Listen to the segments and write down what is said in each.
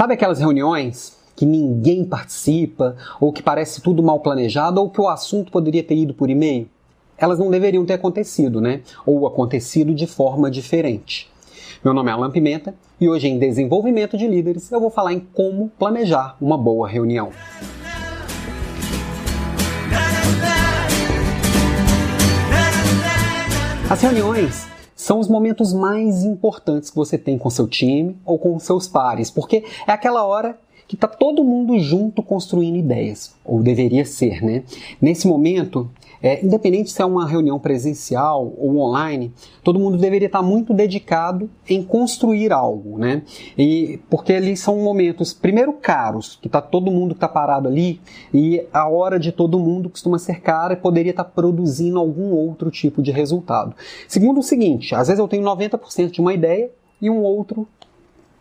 Sabe aquelas reuniões que ninguém participa, ou que parece tudo mal planejado, ou que o assunto poderia ter ido por e-mail? Elas não deveriam ter acontecido, né? Ou acontecido de forma diferente. Meu nome é Alan Pimenta e hoje em Desenvolvimento de Líderes eu vou falar em como planejar uma boa reunião. As reuniões são os momentos mais importantes que você tem com seu time ou com seus pares, porque é aquela hora que está todo mundo junto construindo ideias, ou deveria ser, né? Nesse momento, é, independente se é uma reunião presencial ou online, todo mundo deveria estar muito dedicado em construir algo, né? E porque ali são momentos, primeiro, caros, que está todo mundo que está parado ali, e a hora de todo mundo costuma ser cara e poderia estar produzindo algum outro tipo de resultado. Segundo, o seguinte: às vezes eu tenho 90% de uma ideia e um outro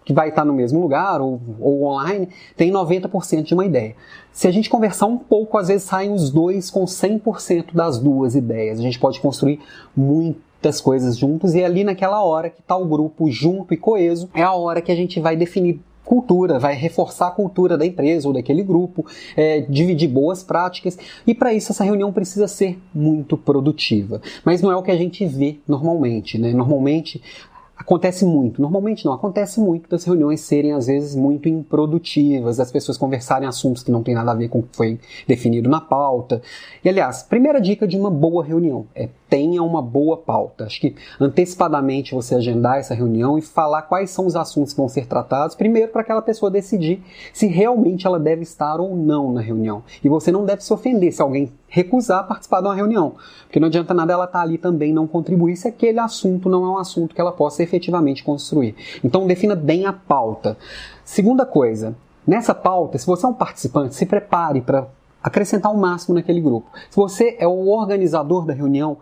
que vai estar no mesmo lugar ou, ou online, tem 90% de uma ideia. Se a gente conversar um pouco, às vezes saem os dois com 100% das duas ideias. A gente pode construir muitas coisas juntos e é ali naquela hora que está o grupo junto e coeso, é a hora que a gente vai definir cultura, vai reforçar a cultura da empresa ou daquele grupo, é, dividir boas práticas e para isso essa reunião precisa ser muito produtiva. Mas não é o que a gente vê normalmente, né? Normalmente Acontece muito, normalmente não, acontece muito das reuniões serem às vezes muito improdutivas, das pessoas conversarem assuntos que não tem nada a ver com o que foi definido na pauta. E aliás, primeira dica de uma boa reunião é tenha uma boa pauta. Acho que antecipadamente você agendar essa reunião e falar quais são os assuntos que vão ser tratados, primeiro para aquela pessoa decidir se realmente ela deve estar ou não na reunião. E você não deve se ofender se alguém recusar participar de uma reunião, porque não adianta nada ela estar tá ali também não contribuir se aquele assunto não é um assunto que ela possa efetivamente construir. Então defina bem a pauta. Segunda coisa, nessa pauta, se você é um participante, se prepare para acrescentar o máximo naquele grupo. Se você é o organizador da reunião,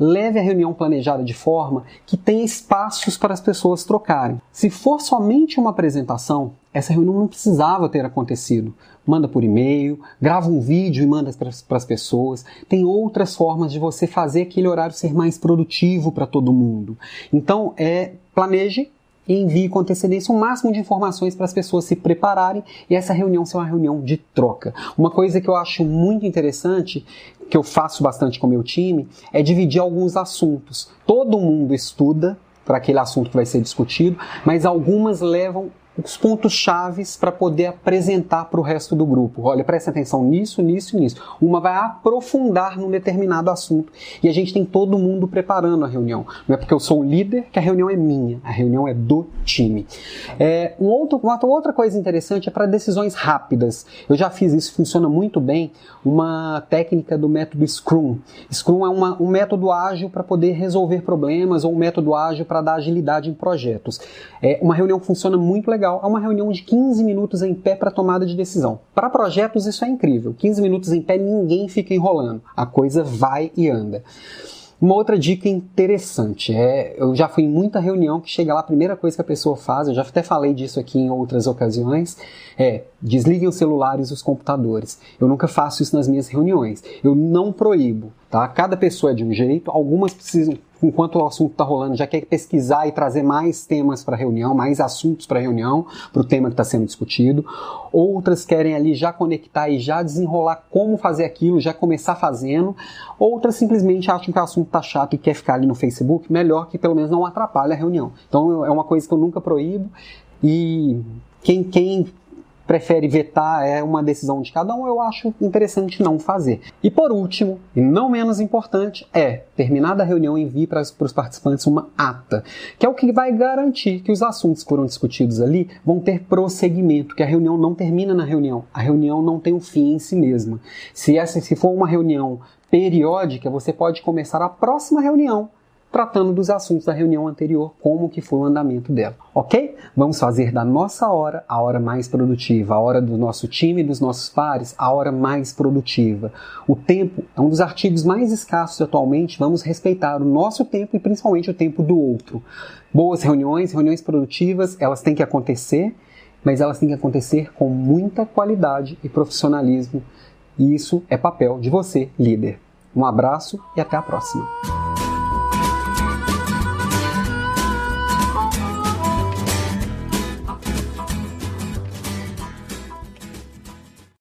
leve a reunião planejada de forma que tenha espaços para as pessoas trocarem. Se for somente uma apresentação, essa reunião não precisava ter acontecido. Manda por e-mail, grava um vídeo e manda para as pessoas. Tem outras formas de você fazer aquele horário ser mais produtivo para todo mundo. Então, é planeje envie com antecedência o máximo de informações para as pessoas se prepararem e essa reunião ser uma reunião de troca. Uma coisa que eu acho muito interessante, que eu faço bastante com o meu time, é dividir alguns assuntos. Todo mundo estuda para aquele assunto que vai ser discutido, mas algumas levam os pontos chaves para poder apresentar para o resto do grupo. Olha, presta atenção nisso, nisso e nisso. Uma vai aprofundar num determinado assunto e a gente tem todo mundo preparando a reunião. Não é porque eu sou o líder que a reunião é minha, a reunião é do time. É, um outro, uma outra coisa interessante é para decisões rápidas. Eu já fiz isso, funciona muito bem, uma técnica do método Scrum. Scrum é uma, um método ágil para poder resolver problemas ou um método ágil para dar agilidade em projetos. É, uma reunião funciona muito legal legal uma reunião de 15 minutos em pé para tomada de decisão. Para projetos isso é incrível. 15 minutos em pé ninguém fica enrolando. A coisa vai e anda. Uma outra dica interessante é, eu já fui em muita reunião que chega lá, a primeira coisa que a pessoa faz, eu já até falei disso aqui em outras ocasiões, é desliguem os celulares e os computadores. Eu nunca faço isso nas minhas reuniões. Eu não proíbo, tá? Cada pessoa é de um jeito, algumas precisam enquanto o assunto está rolando, já quer pesquisar e trazer mais temas para a reunião, mais assuntos para a reunião, para o tema que está sendo discutido. Outras querem ali já conectar e já desenrolar como fazer aquilo, já começar fazendo. Outras simplesmente acham que o assunto está chato e quer ficar ali no Facebook, melhor que pelo menos não atrapalhe a reunião. Então é uma coisa que eu nunca proíbo. E quem, quem prefere vetar é uma decisão de cada um, eu acho interessante não fazer. E por último, e não menos importante, é, terminada a reunião, envie para, os participantes uma ata, que é o que vai garantir que os assuntos que foram discutidos ali vão ter prosseguimento, que a reunião não termina na reunião, a reunião não tem um fim em si mesma. Se, essa, se for uma reunião periódica, você pode começar a próxima reunião tratando dos assuntos da reunião anterior, como que foi o andamento dela, ok? Vamos fazer da nossa hora a hora mais produtiva, a hora do nosso time e dos nossos pares, a hora mais produtiva. O tempo é um dos artigos mais escassos atualmente, vamos respeitar o nosso tempo e principalmente o tempo do outro. Boas reuniões, reuniões produtivas, elas têm que acontecer, mas elas têm que acontecer com muita qualidade e profissionalismo. E isso é papel de você, líder. Um abraço e até a próxima.